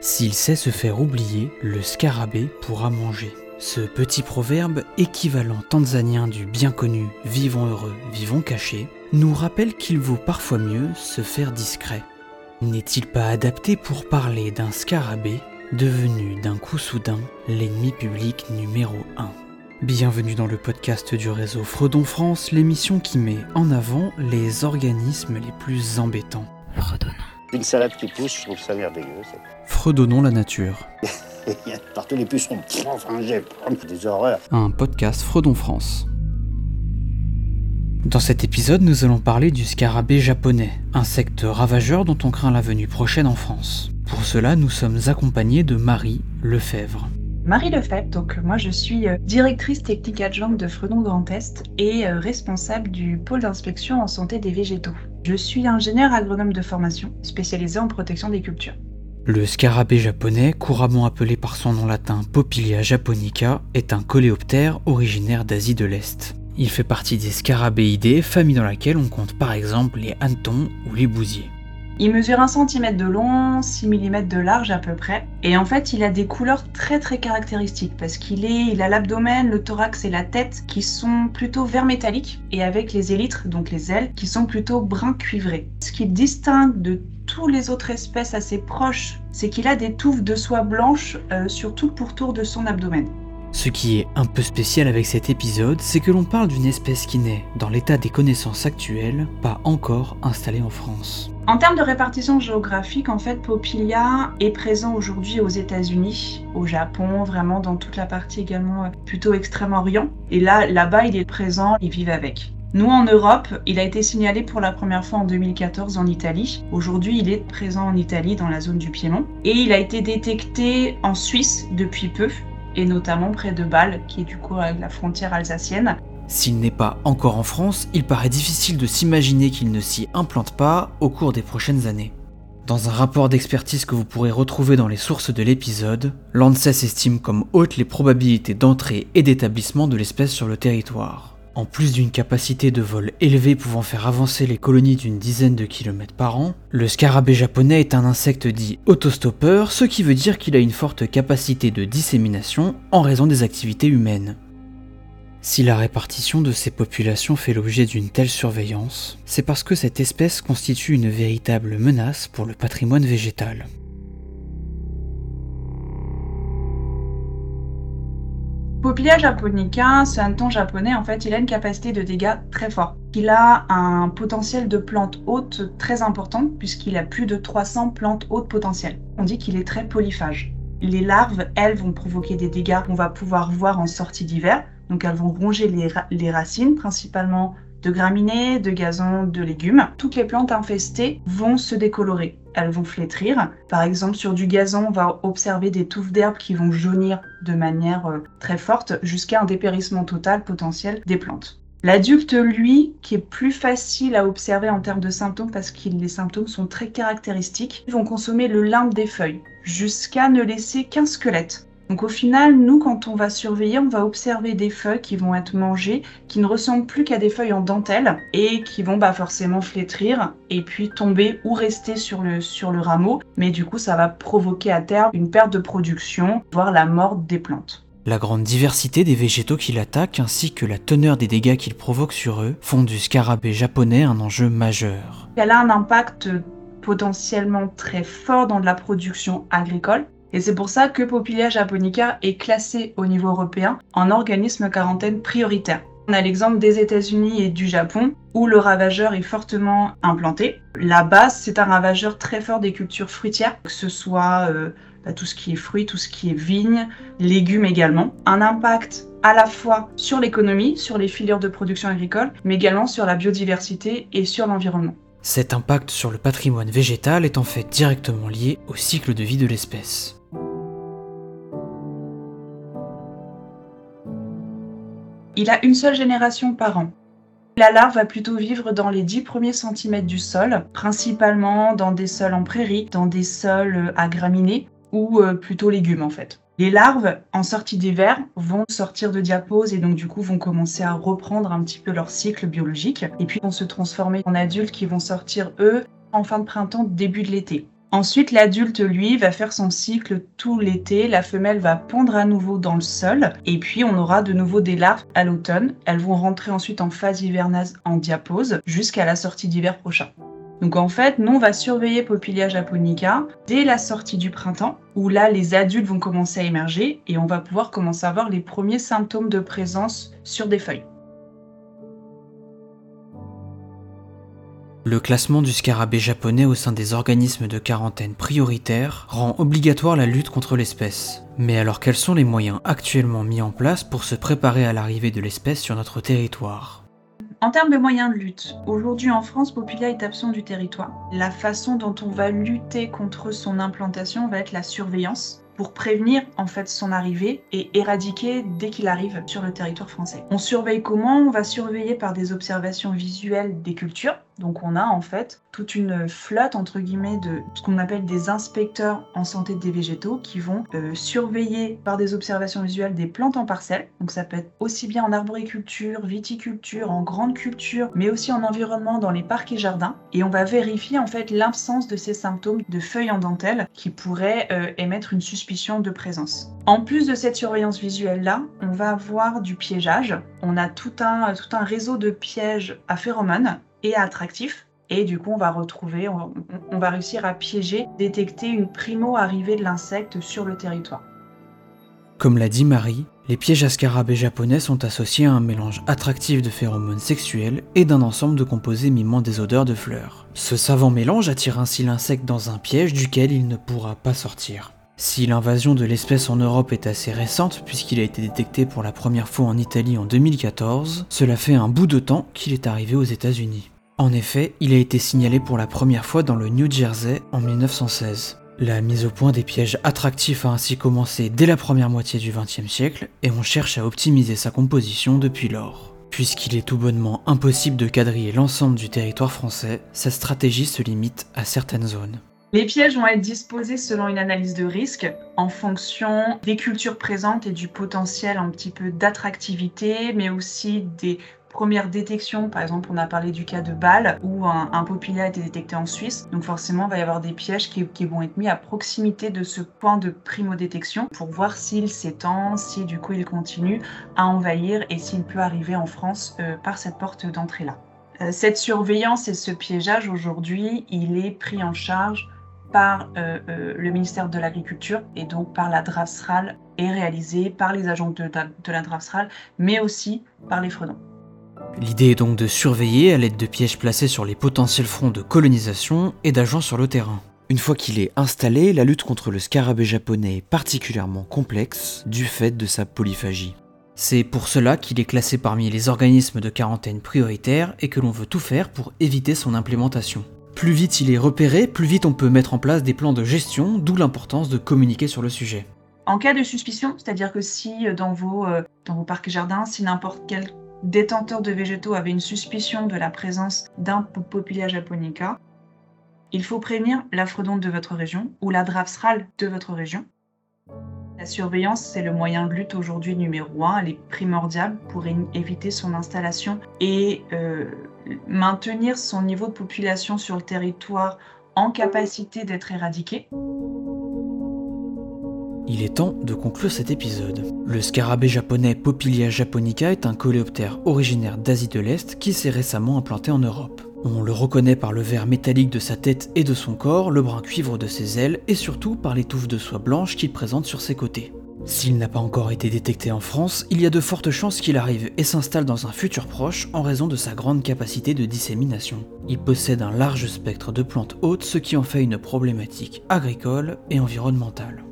S'il sait se faire oublier, le scarabée pourra manger. Ce petit proverbe, équivalent tanzanien du bien connu Vivons heureux, vivons cachés, nous rappelle qu'il vaut parfois mieux se faire discret. N'est-il pas adapté pour parler d'un scarabée devenu d'un coup soudain l'ennemi public numéro 1 Bienvenue dans le podcast du réseau Fredon France, l'émission qui met en avant les organismes les plus embêtants. Fredonnons. Une salade qui pousse, je trouve ça merveilleux. Fredonnons la nature. Il y a partout les pucerons. Enfin, j'ai des horreurs. Un podcast Fredon France. Dans cet épisode, nous allons parler du scarabée japonais, insecte ravageur dont on craint la venue prochaine en France. Pour cela, nous sommes accompagnés de Marie Lefebvre. Marie Lefebvre, donc moi je suis euh, directrice technique adjointe de Fredon Grand Est et euh, responsable du pôle d'inspection en santé des végétaux. Je suis ingénieur agronome de formation spécialisé en protection des cultures. Le scarabée japonais, couramment appelé par son nom latin Popilia japonica, est un coléoptère originaire d'Asie de l'Est. Il fait partie des scarabéidés, famille dans laquelle on compte par exemple les hannetons ou les bousiers. Il mesure 1 cm de long, 6 mm de large à peu près. Et en fait, il a des couleurs très très caractéristiques parce qu'il est, il a l'abdomen, le thorax et la tête qui sont plutôt vert métallique et avec les élytres, donc les ailes, qui sont plutôt brun cuivré. Ce qui distingue de tous les autres espèces assez proches, c'est qu'il a des touffes de soie blanche euh, sur tout le pourtour de son abdomen. Ce qui est un peu spécial avec cet épisode, c'est que l'on parle d'une espèce qui n'est, dans l'état des connaissances actuelles, pas encore installée en France. En termes de répartition géographique, en fait, Popilia est présent aujourd'hui aux États-Unis, au Japon, vraiment dans toute la partie également euh, plutôt extrême-orient. Et là, là-bas, il est présent, ils vivent avec. Nous, en Europe, il a été signalé pour la première fois en 2014 en Italie. Aujourd'hui, il est présent en Italie, dans la zone du Piémont. Et il a été détecté en Suisse depuis peu, et notamment près de Bâle, qui est du coup à la frontière alsacienne. S'il n'est pas encore en France, il paraît difficile de s'imaginer qu'il ne s'y implante pas au cours des prochaines années. Dans un rapport d'expertise que vous pourrez retrouver dans les sources de l'épisode, l'ANSES estime comme hautes les probabilités d'entrée et d'établissement de l'espèce sur le territoire. En plus d'une capacité de vol élevée pouvant faire avancer les colonies d'une dizaine de kilomètres par an, le scarabée japonais est un insecte dit autostoppeur, ce qui veut dire qu'il a une forte capacité de dissémination en raison des activités humaines. Si la répartition de ces populations fait l'objet d'une telle surveillance, c'est parce que cette espèce constitue une véritable menace pour le patrimoine végétal. Popilia japonica, c'est un ton japonais, en fait, il a une capacité de dégâts très fort. Il a un potentiel de plantes hautes très important, puisqu'il a plus de 300 plantes hautes potentielles. On dit qu'il est très polyphage. Les larves, elles, vont provoquer des dégâts qu'on va pouvoir voir en sortie d'hiver. Donc elles vont ronger les, racines, principalement de graminées, de gazons, de légumes. Toutes les plantes infestées vont se décolorer. Elles vont flétrir. Par exemple, sur du gazon, on va observer des touffes d'herbe qui vont jaunir de manière euh, très forte jusqu'à un dépérissement total potentiel des plantes. L'adulte, lui, qui est plus facile à observer en termes de symptômes parce que les symptômes sont très caractéristiques, vont consommer le limbe des feuilles jusqu'à ne laisser qu'un squelette. Donc au final, nous, quand on va surveiller, on va observer des feuilles qui vont être mangées, qui ne ressemblent plus qu'à des feuilles en dentelle et qui vont bah, forcément flétrir et puis tomber ou rester sur le, sur le rameau. Mais du coup, ça va provoquer à terme une perte de production, voire la mort des plantes. La grande diversité des végétaux qui l'attaquent ainsi que la teneur des dégâts qu'il provoque sur eux font du scarabée japonais un enjeu majeur. Elle a un impact potentiellement très fort dans la production agricole, et c'est pour ça que Popilia japonica est classé au niveau européen en organisme quarantaine prioritaire. On a l'exemple des États-Unis et du Japon où le ravageur est fortement implanté. La base, c'est un ravageur très fort des cultures fruitières, que ce soit euh, bah, tout ce qui est fruits, tout ce qui est vignes, légumes également. Un impact à la fois sur l'économie, sur les filières de production agricole, mais également sur la biodiversité et sur l'environnement. Cet impact sur le patrimoine végétal est en fait directement lié au cycle de vie de l'espèce. Il a une seule génération par an. La larve va plutôt vivre dans les 10 premiers centimètres du sol, principalement dans des sols en prairie, dans des sols à graminées ou euh, plutôt légumes en fait. Les larves, en sortie d'hiver, vont sortir de diapose et donc du coup vont commencer à reprendre un petit peu leur cycle biologique et puis vont se transformer en adultes qui vont sortir eux en fin de printemps, début de l'été. Ensuite, l'adulte, lui, va faire son cycle tout l'été. La femelle va pondre à nouveau dans le sol. Et puis, on aura de nouveau des larves à l'automne. Elles vont rentrer ensuite en phase hivernale en diapause jusqu'à la sortie d'hiver prochain. Donc en fait, nous, on va surveiller Popilia japonica dès la sortie du printemps, où là, les adultes vont commencer à émerger et on va pouvoir commencer à voir les premiers symptômes de présence sur des feuilles. Le classement du scarabée japonais au sein des organismes de quarantaine prioritaires rend obligatoire la lutte contre l'espèce. Mais alors quels sont les moyens actuellement mis en place pour se préparer à l'arrivée de l'espèce sur notre territoire? En termes de moyens de lutte, aujourd'hui en France, Populia est absent du territoire. La façon dont on va lutter contre son implantation va être la surveillance pour prévenir en fait son arrivée et éradiquer dès qu'il arrive sur le territoire français. On surveille comment On va surveiller par des observations visuelles des cultures. Donc on a en fait toute une flotte entre guillemets de ce qu'on appelle des inspecteurs en santé des végétaux qui vont euh, surveiller par des observations visuelles des plantes en parcelles. Donc ça peut être aussi bien en arboriculture, viticulture, en grande culture, mais aussi en environnement dans les parcs et jardins. Et on va vérifier en fait l'absence de ces symptômes de feuilles en dentelle qui pourraient euh, émettre une suspicion de présence. En plus de cette surveillance visuelle là, on va avoir du piégeage. On a tout un, tout un réseau de pièges à phéromones attractif. Et du coup, on va retrouver, on, va réussir à piéger, détecter une primo-arrivée de l'insecte sur le territoire. Comme l'a dit Marie, les pièges à scarabées japonais sont associés à un mélange attractif de phéromones sexuels et d'un ensemble de composés mimant des odeurs de fleurs. Ce savant mélange attire ainsi l'insecte dans un piège duquel il ne pourra pas sortir. Si l'invasion de l'espèce en Europe est assez récente, puisqu'il a été détecté pour la première fois en Italie en 2014, cela fait un bout de temps qu'il est arrivé aux États-Unis. En effet, il a été signalé pour la première fois dans le New Jersey en 1916. La mise au point des pièges attractifs a ainsi commencé dès la première moitié du XXe siècle, et on cherche à optimiser sa composition depuis lors. Puisqu'il est tout bonnement impossible de quadriller l'ensemble du territoire français, sa stratégie se limite à certaines zones. Les pièges vont être disposés selon une analyse de risque en fonction des cultures présentes et du potentiel un petit peu d'attractivité, mais aussi des premières détections. Par exemple, on a parlé du cas de Bâle où un, un a été détecté en Suisse. Donc forcément, il va y avoir des pièges qui, vont être mis à proximité de ce point de primo-détection pour voir s'il s'étend, si du coup il continue à envahir et s'il peut arriver en France euh, par cette porte d'entrée-là. Euh, cette surveillance et ce piégeage aujourd'hui, il est pris en charge par euh, le ministère de l'Agriculture et donc par la DRAFSRAL est réalisé par les agents de, de la DRAFSRAL, mais aussi par les fredons. L'idée est donc de surveiller à l'aide de pièges placés sur les potentiels fronts de colonisation et d'agents sur le terrain. Une fois qu'il est installé, la lutte contre le scarabée japonais est particulièrement complexe du fait de sa polyphagie. C'est pour cela qu'il est classé parmi les organismes de quarantaine prioritaires et que l'on veut tout faire pour éviter son implémentation. Plus vite il est repéré, plus vite on peut mettre en place des plans de gestion, d'où l'importance de communiquer sur le sujet. En cas de suspicion, c'est-à-dire que si euh, dans vos, euh, dans vos parcs et jardins, si n'importe quel détenteur de végétaux avait une suspicion de la présence d'un Populia japonica, il faut prévenir la fredonte de votre région ou la drapsrale de votre région. La surveillance, c'est le moyen de lutte aujourd'hui numéro un. Elle est primordiale pour éviter son installation et euh, maintenir son niveau de population sur le territoire en capacité d'être éradiqué. Il est temps de conclure cet épisode. Le scarabée japonais Popilia japonica est un coléoptère originaire d'Asie de l'Est qui s'est récemment implanté en Europe. On le reconnaît par le vert métallique de sa tête et de son corps, le brun cuivre de ses ailes et surtout par les touffes de soie blanche qu'il présente sur ses côtés. S'il n'a pas encore été détecté en France, il y a de fortes chances qu'il arrive et s'installe dans un futur proche en raison de sa grande capacité de dissémination. Il possède un large spectre de plantes hautes, ce qui en fait une problématique agricole et environnementale.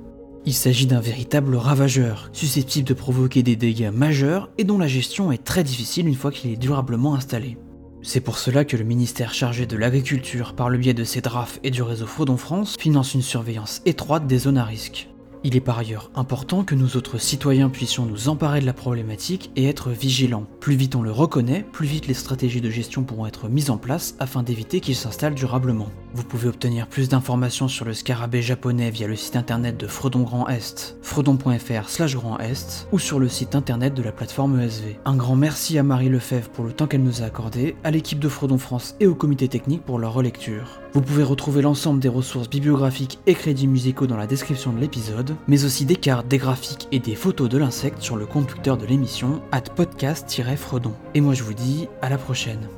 Il s'agit d'un véritable ravageur, susceptible de provoquer des dégâts majeurs et dont la gestion est très difficile une fois qu'il est durablement installé. C'est pour cela que le ministère chargé de l'agriculture, par le biais de ses drafts et du réseau Frodon France, finance une surveillance étroite des zones à risque. Il est par ailleurs important que nous autres citoyens puissions nous emparer de la problématique et être vigilants. Plus vite on le reconnaît, plus vite les stratégies de gestion pourront être mises en place afin d'éviter qu'il s'installe durablement. Vous pouvez obtenir plus d'informations sur le scarabée japonais via le site internet de Fredon Grand Est, fredon.fr slash Grand Est, ou sur le site internet de la plateforme ESV. Un grand merci à Marie Lefebvre pour le temps qu'elle nous a accordé, à l'équipe de Fredon France et au comité technique pour leur relecture. Vous pouvez retrouver l'ensemble des ressources bibliographiques et crédits musicaux dans la description de l'épisode, mais aussi des cartes, des graphiques et des photos de l'insecte sur le Twitter de l'émission, at podcast-fredon. Et moi je vous dis à la prochaine.